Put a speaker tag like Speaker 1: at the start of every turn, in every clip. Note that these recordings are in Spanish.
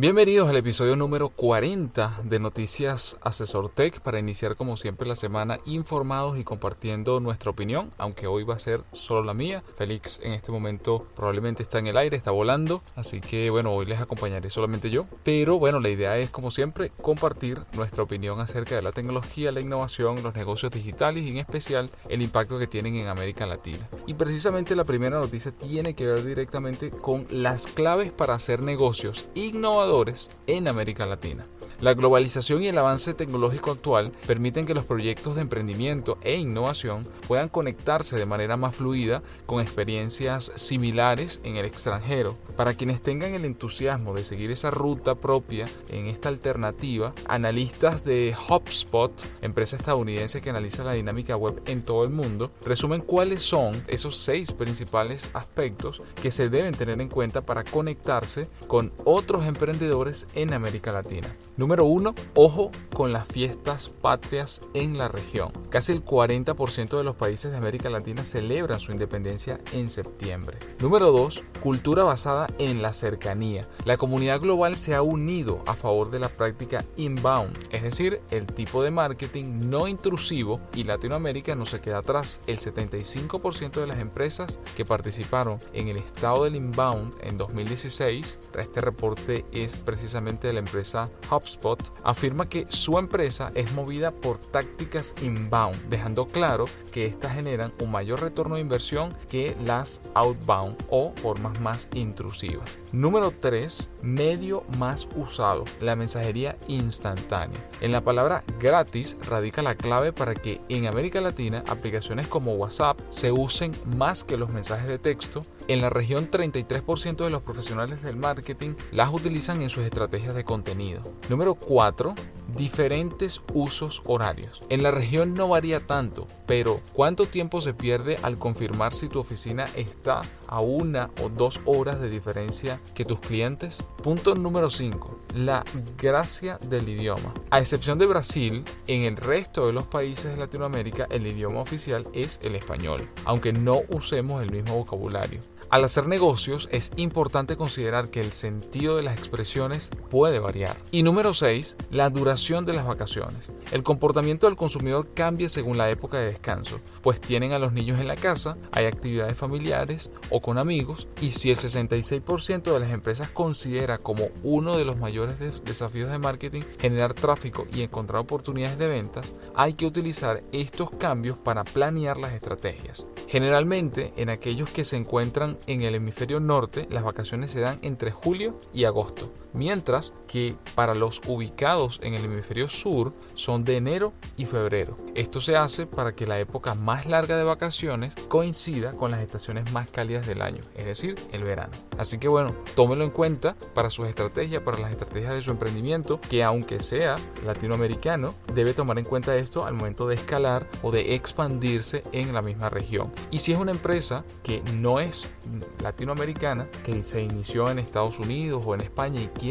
Speaker 1: Bienvenidos al episodio número 40 de Noticias Asesor Tech para iniciar como siempre la semana informados y compartiendo nuestra opinión, aunque hoy va a ser solo la mía. Félix en este momento probablemente está en el aire, está volando, así que bueno, hoy les acompañaré solamente yo. Pero bueno, la idea es como siempre compartir nuestra opinión acerca de la tecnología, la innovación, los negocios digitales y en especial el impacto que tienen en América Latina. Y precisamente la primera noticia tiene que ver directamente con las claves para hacer negocios innovadores en América Latina. La globalización y el avance tecnológico actual permiten que los proyectos de emprendimiento e innovación puedan conectarse de manera más fluida con experiencias similares en el extranjero. Para quienes tengan el entusiasmo de seguir esa ruta propia en esta alternativa, analistas de HubSpot, empresa estadounidense que analiza la dinámica web en todo el mundo, resumen cuáles son esos seis principales aspectos que se deben tener en cuenta para conectarse con otros emprendedores en América Latina. Número 1. Ojo con las fiestas patrias en la región. Casi el 40% de los países de América Latina celebran su independencia en septiembre. Número 2. Cultura basada en la cercanía. La comunidad global se ha unido a favor de la práctica inbound, es decir, el tipo de marketing no intrusivo y Latinoamérica no se queda atrás. El 75% de las empresas que participaron en el estado del inbound en 2016, este reporte es precisamente de la empresa HubSpot, afirma que su empresa es movida por tácticas inbound, dejando claro que estas generan un mayor retorno de inversión que las outbound o formas más intrusivas. Número 3. Medio más usado, la mensajería instantánea. En la palabra gratis radica la clave para que en América Latina aplicaciones como WhatsApp se usen más que los mensajes de texto. En la región 33% de los profesionales del marketing las utilizan en sus estrategias de contenido. Número 4 diferentes usos horarios. En la región no varía tanto, pero ¿cuánto tiempo se pierde al confirmar si tu oficina está a una o dos horas de diferencia que tus clientes? Punto número 5. La gracia del idioma. A excepción de Brasil, en el resto de los países de Latinoamérica el idioma oficial es el español, aunque no usemos el mismo vocabulario. Al hacer negocios es importante considerar que el sentido de las expresiones puede variar. Y número 6, la duración de las vacaciones. El comportamiento del consumidor cambia según la época de descanso, pues tienen a los niños en la casa, hay actividades familiares o con amigos, y si el 66% de las empresas considera como uno de los mayores desafíos de marketing generar tráfico y encontrar oportunidades de ventas, hay que utilizar estos cambios para planear las estrategias. Generalmente, en aquellos que se encuentran en el hemisferio norte, las vacaciones se dan entre julio y agosto, mientras que para los ubicados en el hemisferio sur son de enero y febrero. Esto se hace para que la época más larga de vacaciones coincida con las estaciones más cálidas del año, es decir, el verano. Así que bueno, tómelo en cuenta para sus estrategias, para las estrategias de su emprendimiento, que aunque sea latinoamericano, debe tomar en cuenta esto al momento de escalar o de expandirse en la misma región. Y si es una empresa que no es latinoamericana, que se inició en Estados Unidos o en España y quiere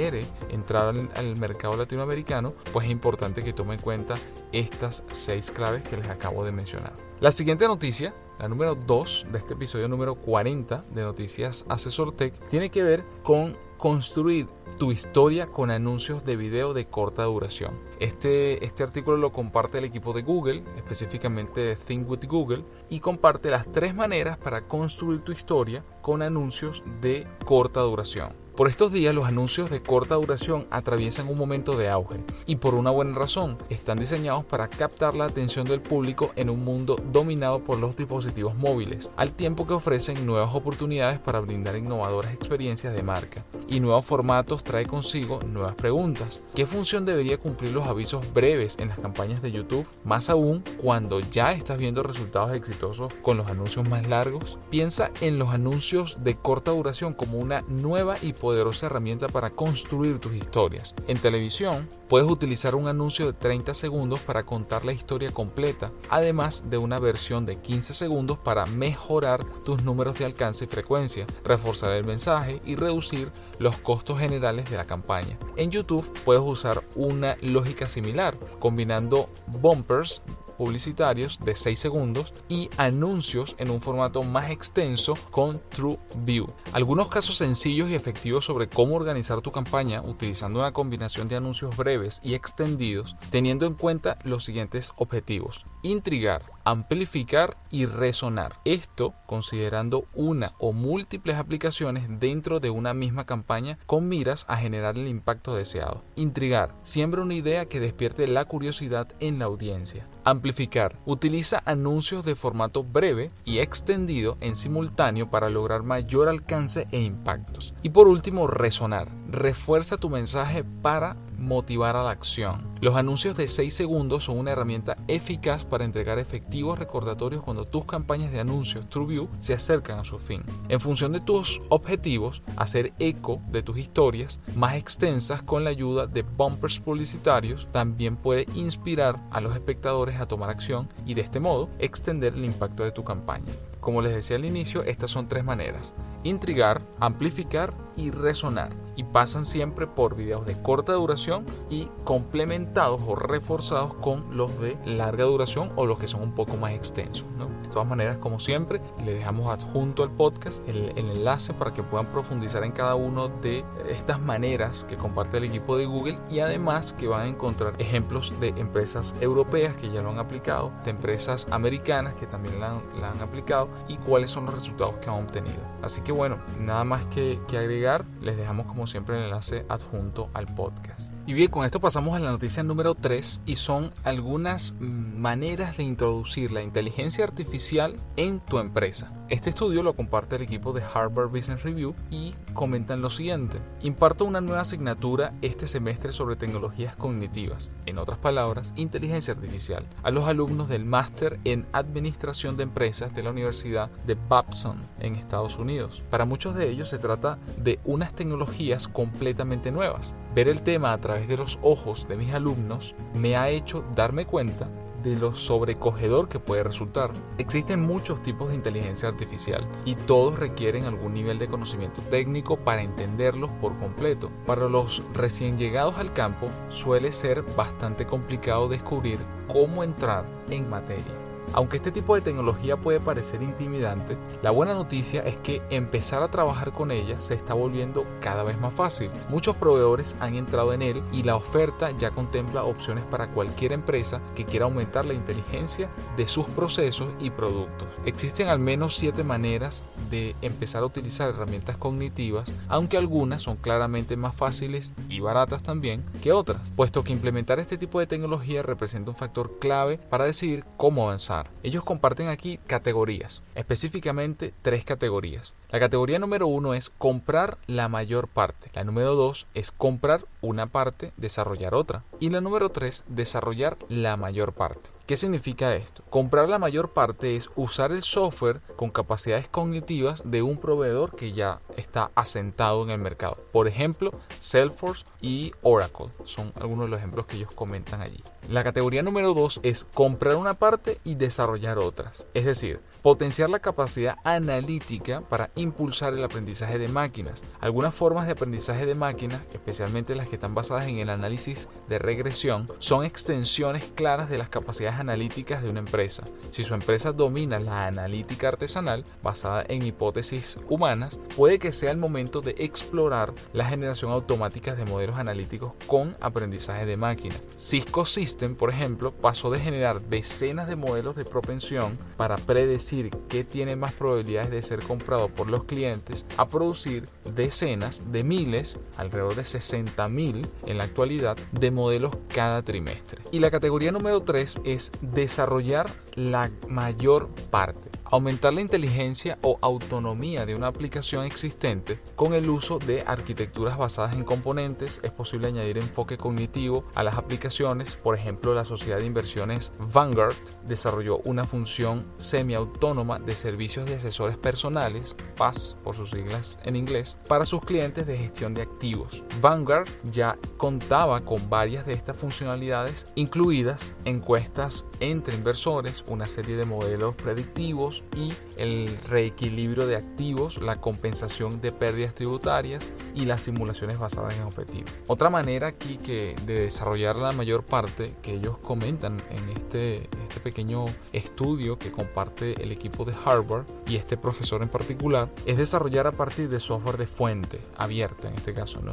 Speaker 1: entrar al, mercado latinoamericano, pues es importante que tome en cuenta estas seis claves que les acabo de mencionar. La siguiente noticia, la número 2 de este episodio número 40 de Noticias Asesor Tech, tiene que ver con construir tu historia con anuncios de video de corta duración. Este, este artículo lo comparte el equipo de Google, específicamente de Think with Google, y comparte las tres maneras para construir tu historia con anuncios de corta duración. Por estos días los anuncios de corta duración atraviesan un momento de auge y por una buena razón, están diseñados para captar la atención del público en un mundo dominado por los dispositivos móviles, al tiempo que ofrecen nuevas oportunidades para brindar innovadoras experiencias de marca. Y nuevos formatos trae consigo nuevas preguntas. ¿Qué función debería cumplir los avisos breves en las campañas de YouTube? Más aún cuando ya estás viendo resultados exitosos con los anuncios más largos. Piensa en los anuncios de corta duración como una nueva y poderosa herramienta para construir tus historias. En televisión, puedes utilizar un anuncio de 30 segundos para contar la historia completa, además de una versión de 15 segundos para mejorar tus números de alcance y frecuencia, reforzar el mensaje y reducir los costos generales de la campaña. En YouTube puedes usar una lógica similar, combinando bumpers publicitarios de 6 segundos y anuncios en un formato más extenso con TrueView. Algunos casos sencillos y efectivos sobre cómo organizar tu campaña utilizando una combinación de anuncios breves y extendidos teniendo en cuenta los siguientes objetivos. Intrigar, amplificar y resonar. Esto considerando una o múltiples aplicaciones dentro de una misma campaña con miras a generar el impacto deseado. Intrigar, siembra una idea que despierte la curiosidad en la audiencia. Amplificar. Utiliza anuncios de formato breve y extendido en simultáneo para lograr mayor alcance e impactos. Y por último, resonar. Refuerza tu mensaje para motivar a la acción. Los anuncios de 6 segundos son una herramienta eficaz para entregar efectivos recordatorios cuando tus campañas de anuncios TrueView se acercan a su fin. En función de tus objetivos, hacer eco de tus historias más extensas con la ayuda de bumpers publicitarios también puede inspirar a los espectadores a tomar acción y de este modo extender el impacto de tu campaña. Como les decía al inicio, estas son tres maneras. Intrigar, amplificar y resonar. Y pasan siempre por videos de corta duración y complementados o reforzados con los de larga duración o los que son un poco más extensos. De todas maneras, como siempre, les dejamos adjunto al podcast el, enlace para que puedan profundizar en cada uno de estas maneras que comparte el equipo de Google y además que van a encontrar ejemplos de empresas europeas que ya lo han aplicado, de empresas americanas que también la han aplicado y cuáles son los resultados que han obtenido. Así que bueno, nada más que, que agregar, les dejamos como siempre el enlace adjunto al podcast. Y bien, con esto pasamos a la noticia número 3 y son algunas maneras de introducir la inteligencia artificial en tu empresa. Este estudio lo comparte el equipo de Harvard Business Review y comentan lo siguiente. Imparto una nueva asignatura este semestre sobre tecnologías cognitivas, en otras palabras, inteligencia artificial, a los alumnos del máster en Administración de Empresas de la Universidad de Babson en Estados Unidos. Para muchos de ellos se trata de unas tecnologías completamente nuevas. Ver el tema a través de los ojos de mis alumnos me ha hecho darme cuenta de lo sobrecogedor que puede resultar. Existen muchos tipos de inteligencia artificial y todos requieren algún nivel de conocimiento técnico para entenderlos por completo. Para los recién llegados al campo suele ser bastante complicado descubrir cómo entrar en materia. Aunque este tipo de tecnología puede parecer intimidante, la buena noticia es que empezar a trabajar con ella se está volviendo cada vez más fácil. Muchos proveedores han entrado en él y la oferta ya contempla opciones para cualquier empresa que quiera aumentar la inteligencia de sus procesos y productos. Existen al menos 7 maneras de empezar a utilizar herramientas cognitivas, aunque algunas son claramente más fáciles y baratas también que otras, puesto que implementar este tipo de tecnología representa un factor clave para decidir cómo avanzar. Ellos comparten aquí categorías, específicamente tres categorías. La categoría número uno es comprar la mayor parte. La número dos es comprar una parte, desarrollar otra. Y la número tres, desarrollar la mayor parte. ¿Qué significa esto? Comprar la mayor parte es usar el software con capacidades cognitivas de un proveedor que ya está asentado en el mercado. Por ejemplo, Salesforce y Oracle son algunos de los ejemplos que ellos comentan allí. La categoría número 2 es comprar una parte y desarrollar otras. Es decir, potenciar la capacidad analítica para impulsar el aprendizaje de máquinas. Algunas formas de aprendizaje de máquinas, especialmente las que están basadas en el análisis de regresión, son extensiones claras de las capacidades analíticas de una empresa. Si su empresa domina la analítica artesanal, basada en hipótesis humanas, puede que sea el momento de explorar la generación automática de modelos analíticos con aprendizaje de máquina. Cisco System, por ejemplo, pasó de generar decenas de modelos de propensión para predecir qué tiene más probabilidades de ser comprado por los clientes a producir decenas de miles, alrededor de 60 mil en la actualidad, de modelos cada trimestre. Y la categoría número 3 es desarrollar la mayor parte. Aumentar la inteligencia o autonomía de una aplicación existente con el uso de arquitecturas basadas en componentes. Es posible añadir enfoque cognitivo a las aplicaciones. Por ejemplo, la sociedad de inversiones Vanguard desarrolló una función semiautónoma de servicios de asesores personales, PAS por sus siglas en inglés, para sus clientes de gestión de activos. Vanguard ya contaba con varias de estas funcionalidades, incluidas encuestas entre inversores, una serie de modelos predictivos y el reequilibrio de activos, la compensación de pérdidas tributarias y las simulaciones basadas en objetivos. Otra manera aquí que de desarrollar la mayor parte que ellos comentan en este, este pequeño estudio que comparte el equipo de Harvard y este profesor en particular es desarrollar a partir de software de fuente abierta en este caso, ¿no?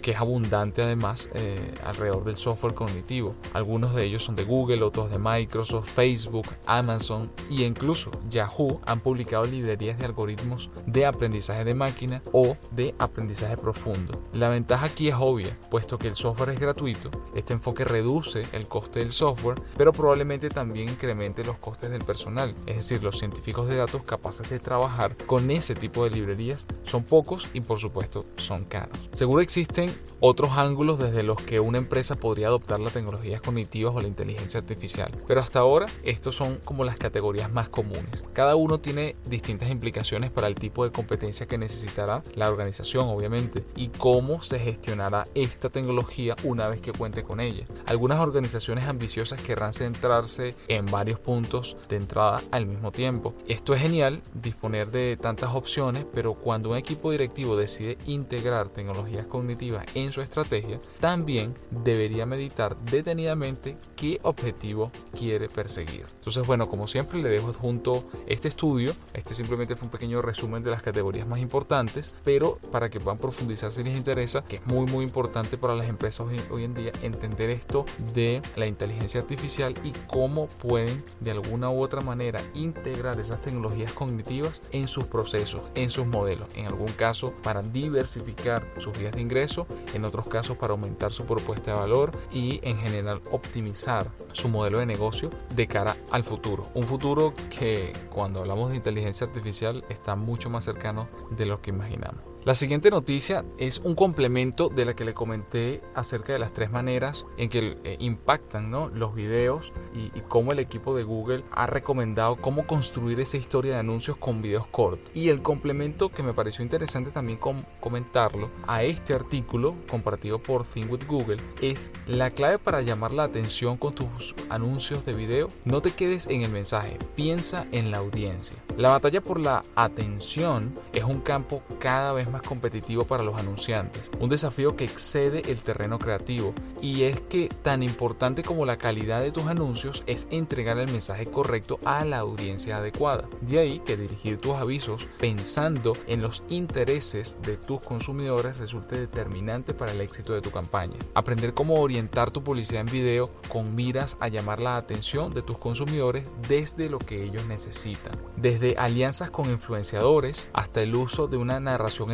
Speaker 1: que es abundante además eh, alrededor del software cognitivo. Algunos de ellos son de Google, otros de Microsoft, Facebook, Amazon e incluso Yahoo han publicado librerías de algoritmos de aprendizaje de máquina o de aprendizaje profundo. La ventaja aquí es obvia, puesto que el software es gratuito, este enfoque reduce el coste del software, pero probablemente también incremente los costes del personal, es decir, los científicos de datos capaces de trabajar con ese tipo de librerías son pocos y por supuesto son caros. Seguro existen otros ángulos desde los que una empresa podría adoptar las tecnologías cognitivas o la inteligencia artificial, pero hasta ahora estos son como las categorías más comunes. Cada uno tiene distintas implicaciones para el tipo de competencia que necesitará la organización, obviamente, y cómo se gestionará esta tecnología una vez que cuente con ella. Algunas organizaciones ambiciosas querrán centrarse en varios puntos de entrada al mismo tiempo. Esto es genial, disponer de tantas opciones, pero cuando un equipo directivo decide integrar tecnologías cognitivas en su estrategia, también debería meditar detenidamente qué objetivo quiere perseguir. Entonces, bueno, como siempre le dejo junto este estudio. Este simplemente fue un pequeño resumen de las categorías más importantes, pero para que puedan profundizar si les interesa, que es muy muy importante para las empresas hoy, en día entender esto de la inteligencia artificial y cómo pueden de alguna u otra manera integrar esas tecnologías cognitivas en sus procesos, en sus modelos. En algún caso para diversificar sus vías de ingreso, en otros casos para aumentar su propuesta de valor y en general optimizar su modelo de negocio de cara al futuro. Un futuro que cuando hablamos de inteligencia artificial está mucho más cercano de lo que imaginamos. La siguiente noticia es un complemento de la que le comenté acerca de las tres maneras en que eh, impactan los videos y, cómo el equipo de Google ha recomendado cómo construir esa historia de anuncios con videos cortos. Y el complemento que me pareció interesante también comentarlo a este artículo compartido por Think with Google es la clave para llamar la atención con tus anuncios de video. No te quedes en el mensaje, piensa en la audiencia. La batalla por la atención es un campo cada vez más competitivo para los anunciantes, un desafío que excede el terreno creativo y es que tan importante como la calidad de tus anuncios es entregar el mensaje correcto a la audiencia adecuada. De ahí que dirigir tus avisos pensando en los intereses de tus consumidores resulte determinante para el éxito de tu campaña. Aprender cómo orientar tu publicidad en video con miras a llamar la atención de tus consumidores desde lo que ellos necesitan. Desde alianzas con influenciadores hasta el uso de una narración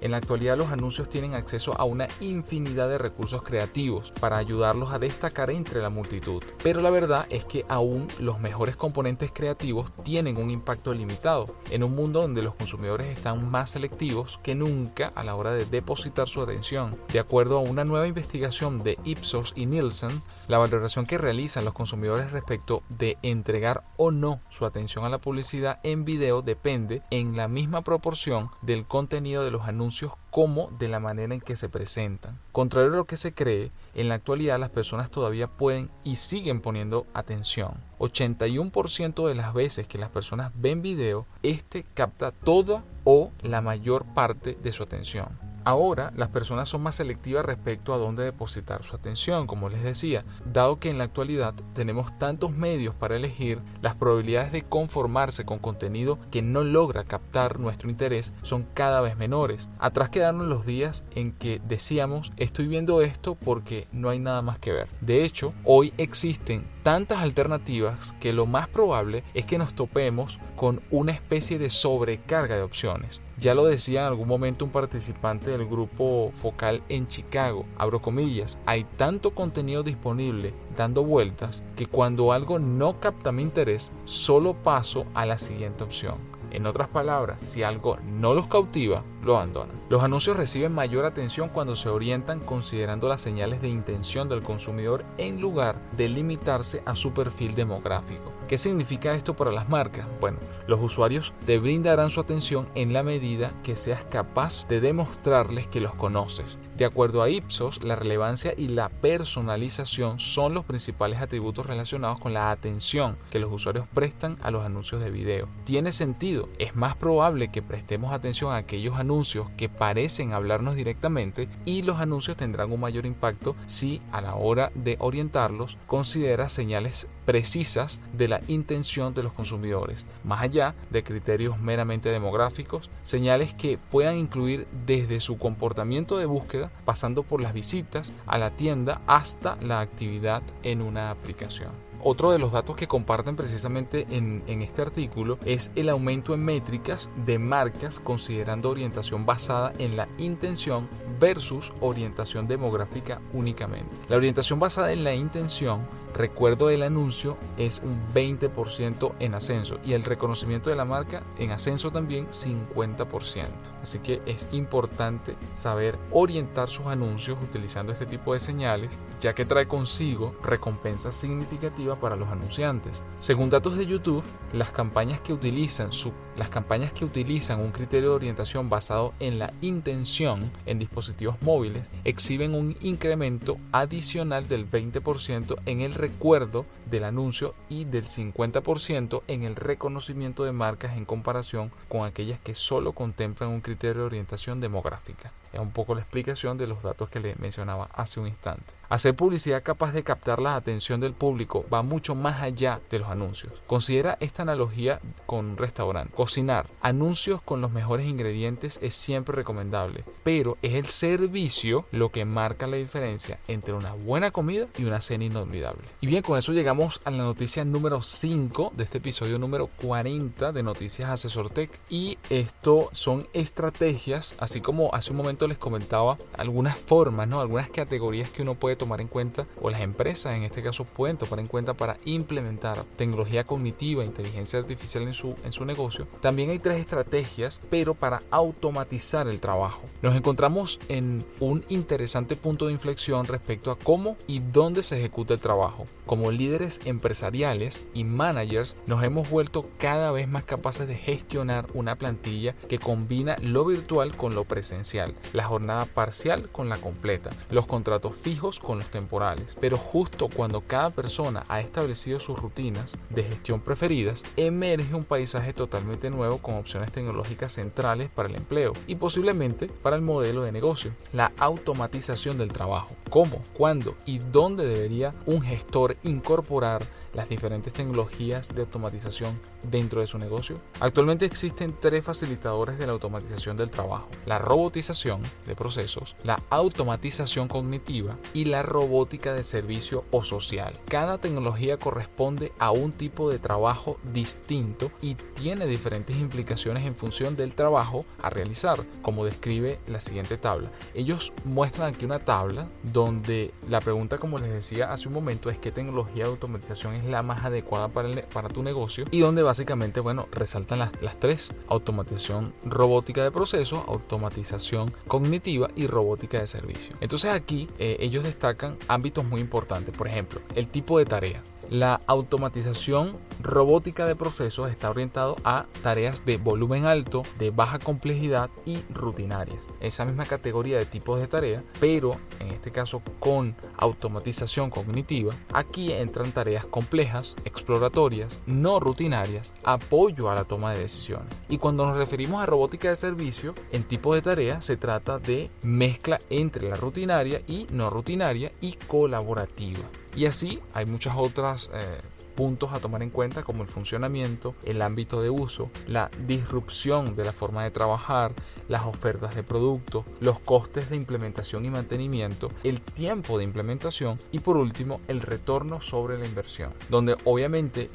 Speaker 1: en la actualidad los anuncios tienen acceso a una infinidad de recursos creativos para ayudarlos a destacar entre la multitud. Pero la verdad es que aún los mejores componentes creativos tienen un impacto limitado en un mundo donde los consumidores están más selectivos que nunca a la hora de depositar su atención. De acuerdo a una nueva investigación de Ipsos y Nielsen, la valoración que realizan los consumidores respecto de entregar o no su atención a la publicidad en video depende en la misma proporción del contenido de los anuncios como de la manera en que se presentan. Contrario a lo que se cree, en la actualidad las personas todavía pueden y siguen poniendo atención. 81% de las veces que las personas ven video, este capta toda o la mayor parte de su atención. Ahora las personas son más selectivas respecto a dónde depositar su atención, como les decía, dado que en la actualidad tenemos tantos medios para elegir, las probabilidades de conformarse con contenido que no logra captar nuestro interés son cada vez menores. Atrás quedaron los días en que decíamos estoy viendo esto porque no hay nada más que ver. De hecho, hoy existen tantas alternativas que lo más probable es que nos topemos con una especie de sobrecarga de opciones. Ya lo decía en algún momento un participante del grupo focal en Chicago, abro comillas, hay tanto contenido disponible dando vueltas que cuando algo no capta mi interés, solo paso a la siguiente opción. En otras palabras, si algo no los cautiva, abandonan. Los anuncios reciben mayor atención cuando se orientan considerando las señales de intención del consumidor en lugar de limitarse a su perfil demográfico. ¿Qué significa esto para las marcas? Bueno, los usuarios te brindarán su atención en la medida que seas capaz de demostrarles que los conoces. De acuerdo a Ipsos, la relevancia y la personalización son los principales atributos relacionados con la atención que los usuarios prestan a los anuncios de video. Tiene sentido, es más probable que prestemos atención a aquellos anuncios que parecen hablarnos directamente y los anuncios tendrán un mayor impacto si a la hora de orientarlos considera señales precisas de la intención de los consumidores, más allá de criterios meramente demográficos, señales que puedan incluir desde su comportamiento de búsqueda, pasando por las visitas a la tienda hasta la actividad en una aplicación. Otro de los datos que comparten precisamente en, este artículo es el aumento en métricas de marcas considerando orientación basada en la intención versus orientación demográfica únicamente. La orientación basada en la intención recuerdo del anuncio es un 20% en ascenso y el reconocimiento de la marca en ascenso también 50%. Así que es importante saber orientar sus anuncios utilizando este tipo de señales ya que trae consigo recompensas significativas para los anunciantes. Según datos de YouTube, las campañas que utilizan su, las campañas que utilizan un criterio de orientación basado en la intención en dispositivos móviles exhiben un incremento adicional del 20% en el recuerdo del anuncio y del 50% en el reconocimiento de marcas en comparación con aquellas que solo contemplan un criterio de orientación demográfica. Es un poco la explicación de los datos que le mencionaba hace un instante. Hacer publicidad capaz de captar la atención del público va mucho más allá de los anuncios. Considera esta analogía con un restaurante. Cocinar anuncios con los mejores ingredientes es siempre recomendable, pero es el servicio lo que marca la diferencia entre una buena comida y una cena inolvidable. Y bien, con eso llegamos a la noticia número 5 de este episodio número 40 de Noticias Asesor Tech. Y esto son estrategias, así como hace un momento les comentaba, algunas formas, ¿no? algunas categorías que uno puede tomar en cuenta, o las empresas en este caso pueden tomar en cuenta para implementar tecnología cognitiva, inteligencia artificial en su, en su negocio. También hay tres estrategias, pero para automatizar el trabajo. Nos encontramos en un interesante punto de inflexión respecto a cómo y dónde se ejecuta el trabajo. Como líderes empresariales y managers nos hemos vuelto cada vez más capaces de gestionar una plantilla que combina lo virtual con lo presencial, la jornada parcial con la completa, los contratos fijos con los temporales. Pero justo cuando cada persona ha establecido sus rutinas de gestión preferidas, emerge un paisaje totalmente nuevo con opciones tecnológicas centrales para el empleo y posiblemente para el modelo de negocio, la automatización del trabajo. ¿Cómo, cuándo y dónde debería un gestor incorporar las diferentes tecnologías de automatización dentro de su negocio? Actualmente existen tres facilitadores de la automatización del trabajo, la robotización de procesos, la automatización cognitiva y la robótica de servicio o social. Cada tecnología corresponde a un tipo de trabajo distinto y tiene diferentes implicaciones en función del trabajo a realizar, como describe la siguiente tabla. Ellos muestran aquí una tabla donde la pregunta, como les decía hace un momento, es qué tecnología de automatización es la más adecuada para, para tu negocio y donde básicamente, bueno, resaltan las, las tres, automatización robótica de procesos, automatización cognitiva y robótica de servicio. Entonces aquí eh, ellos destacan ámbitos muy importantes, por ejemplo, el tipo de tarea. La automatización robótica de procesos está orientado a tareas de volumen alto, de baja complejidad y rutinarias. Esa misma categoría de tipos de tarea, pero en este caso con automatización cognitiva, aquí entran tareas complejas, exploratorias, no rutinarias, apoyo a la toma de decisiones. Y cuando nos referimos a robótica de servicio, en tipo de tarea se trata de mezcla entre la rutinaria y no rutinaria y colaborativa. Y así hay muchas otras eh, puntos a tomar en cuenta como el funcionamiento, el ámbito de uso, la disrupción de la forma de trabajar, las ofertas de productos, los costes de implementación y mantenimiento, el tiempo de implementación y por último el retorno sobre la inversión, donde obviamente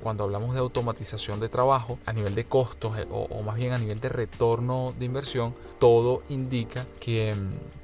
Speaker 1: cuando hablamos de automatización de trabajo a nivel de costos eh, o, más bien a nivel de retorno de inversión, todo indica que,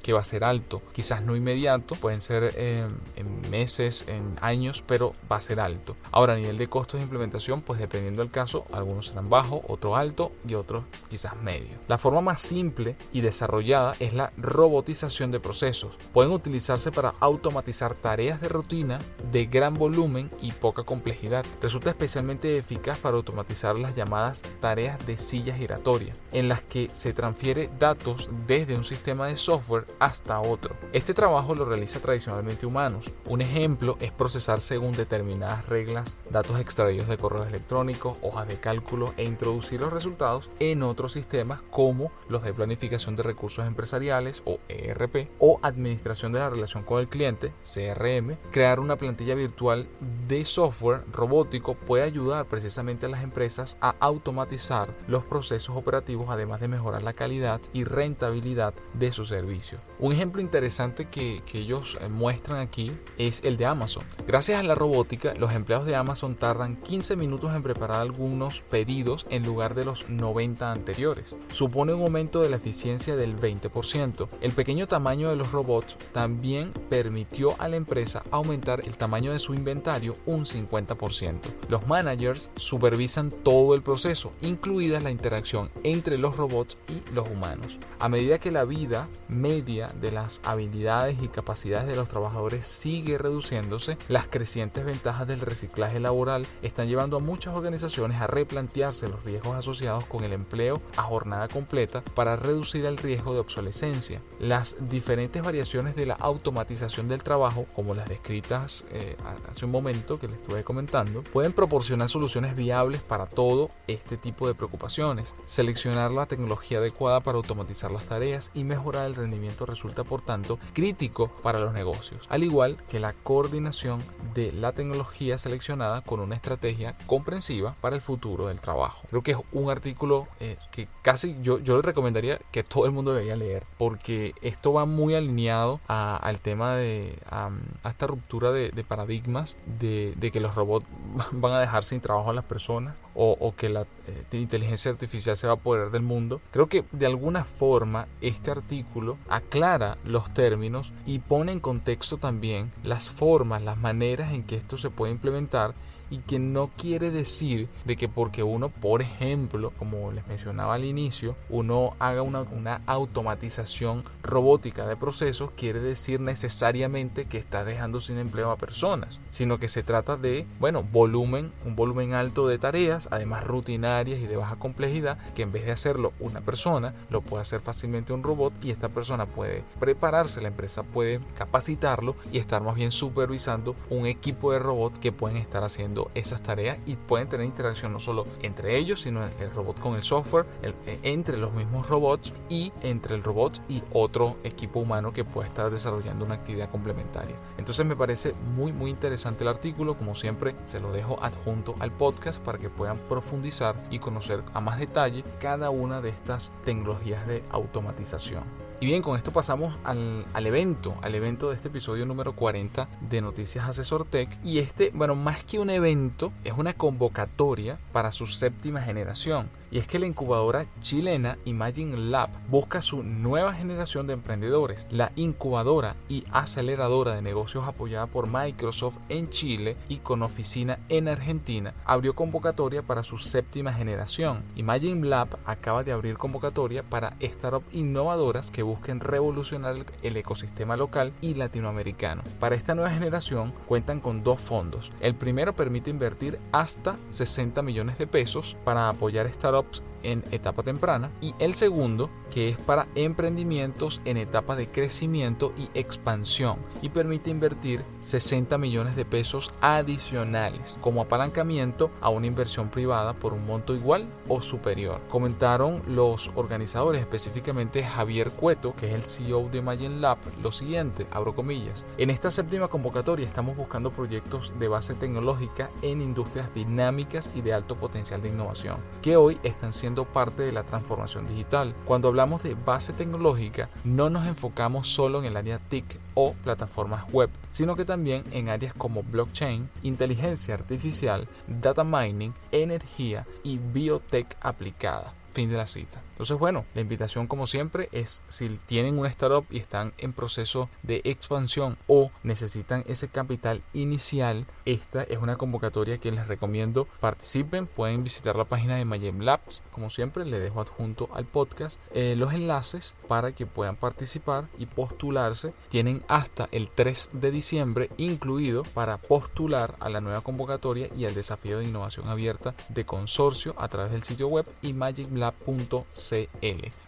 Speaker 1: que va a ser alto, quizás no inmediato, pueden ser eh, en meses, en años, pero va a ser alto. Ahora a nivel de costos de implementación, pues dependiendo del caso, algunos serán bajos, otros altos y otros quizás medios. La forma más simple y desarrollada es la robotización de procesos. Pueden utilizarse para automatizar tareas de rutina de gran volumen y poca complejidad. Resulta especialmente eficaz para automatizar las llamadas tareas de silla giratoria, en las que se transfiere datos desde un sistema de software hasta otro. Este trabajo lo realiza tradicionalmente humanos. Un ejemplo es procesar según determinadas reglas datos extraídos de correos electrónicos, hojas de cálculo e introducir los resultados en otros sistemas como los de planificación de recursos empresariales o ERP o administración de la relación con el cliente, CRM. Crear una plantilla virtual de software robótico puede ayudar precisamente a las empresas a automatizar los procesos operativos además de mejorar la calidad y rentabilidad de su servicio. Un ejemplo interesante que, ellos eh, muestran aquí es el de Amazon. Gracias a la robótica, los empleados de Amazon tardan 15 minutos en preparar algunos pedidos en lugar de los 90 anteriores. Supone un aumento de la eficiencia del 20%. El pequeño tamaño de los robots también permitió a la empresa aumentar el tamaño de su inventario un 50%. Los managers supervisan todo el proceso, incluida la interacción entre los robots y los humanos. A medida que la vida media de las habilidades y capacidades de los trabajadores sigue reduciéndose, las crecientes ventajas del reciclaje laboral están llevando a muchas organizaciones a replantearse los riesgos asociados con el empleo a jornada completa para reducir el riesgo de obsolescencia. Las diferentes variaciones de la automatización del trabajo, como las descritas eh, hace un momento que les estuve comentando, pueden proporcionar soluciones viables para todo este tipo de preocupaciones. Seleccionar la tecnología adecuada para automatizar las tareas y mejorar el rendimiento resulta por tanto crítico para los negocios, al igual que la coordinación de la tecnología seleccionada con una estrategia comprensiva para el futuro del trabajo. Creo que es un artículo eh, que casi yo, yo le recomendaría que todo el mundo debería leer porque esto va muy alineado al tema de a, esta ruptura de, paradigmas de, que los robots van a dejar sin trabajo a las personas o, que la eh, inteligencia artificial se va a apoderar del mundo. Creo que de alguna forma este artículo aclara los términos y pone en contexto también las formas, las maneras en que esto se puede implementar y que no quiere decir de que porque uno, por ejemplo, como les mencionaba al inicio, uno haga una, automatización robótica de procesos, quiere decir necesariamente que está dejando sin empleo a personas, sino que se trata de, bueno, volumen, un volumen alto de tareas, además rutinarias y de baja complejidad, que en vez de hacerlo una persona, lo puede hacer fácilmente un robot y esta persona puede prepararse, la empresa puede capacitarlo y estar más bien supervisando un equipo de robots que pueden estar haciendo esas tareas y pueden tener interacción no solo entre ellos, sino el robot con el software, eh, entre los mismos robots y entre el robot y otro equipo humano que puede estar desarrollando una actividad complementaria. Entonces me parece muy muy interesante el artículo, como siempre se lo dejo adjunto al podcast para que puedan profundizar y conocer a más detalle cada una de estas tecnologías de automatización. Y bien, con esto pasamos al, al, evento, al evento de este episodio número 40 de Noticias Asesor Tech. Y este, bueno, más que un evento, es una convocatoria para su séptima generación y es que la incubadora chilena Imagine Lab busca su nueva generación de emprendedores. La incubadora y aceleradora de negocios apoyada por Microsoft en Chile y con oficina en Argentina abrió convocatoria para su séptima generación. Imagine Lab acaba de abrir convocatoria para startups innovadoras que busquen revolucionar el ecosistema local y latinoamericano. Para esta nueva generación cuentan con dos fondos. El primero permite invertir hasta 60 millones de pesos para apoyar startups out en etapa temprana. Y el segundo que es para emprendimientos en etapa de crecimiento y expansión. Y permite invertir 60 millones de pesos adicionales como apalancamiento a una inversión privada por un monto igual o superior. Comentaron los organizadores, específicamente Javier Cueto, que es el CEO de Mayen Lab, lo siguiente, abro comillas, en esta séptima convocatoria estamos buscando proyectos de base tecnológica en industrias dinámicas y de alto potencial de innovación, que hoy están siendo parte de la transformación digital. Cuando hablamos de base tecnológica, no nos enfocamos solo en el área TIC o plataformas web, sino que también en áreas como blockchain, inteligencia artificial, data mining, energía y biotech aplicada. Fin de la cita. Entonces, bueno, la invitación como siempre es si tienen una startup y están en proceso de expansión o necesitan ese capital inicial, esta es una convocatoria que les recomiendo participen. Pueden visitar la página de Mayem Labs. Como siempre, les dejo adjunto al podcast eh, los enlaces para que puedan participar y postularse. Tienen hasta el 3 de diciembre incluido para postular a la nueva convocatoria y al desafío de innovación abierta de consorcio a través del sitio web y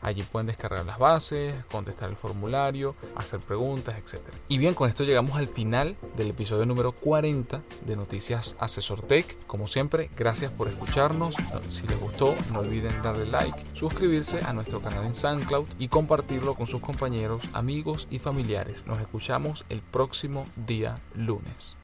Speaker 1: Allí pueden descargar las bases, contestar el formulario, hacer preguntas, etc. Y bien, con esto llegamos al final del episodio número 40 de Noticias Asesor Tech. Como siempre, gracias por escucharnos. Si les gustó, no olviden darle like, suscribirse a nuestro canal en SoundCloud y compartirlo con sus compañeros, amigos y familiares. Nos escuchamos el próximo día lunes.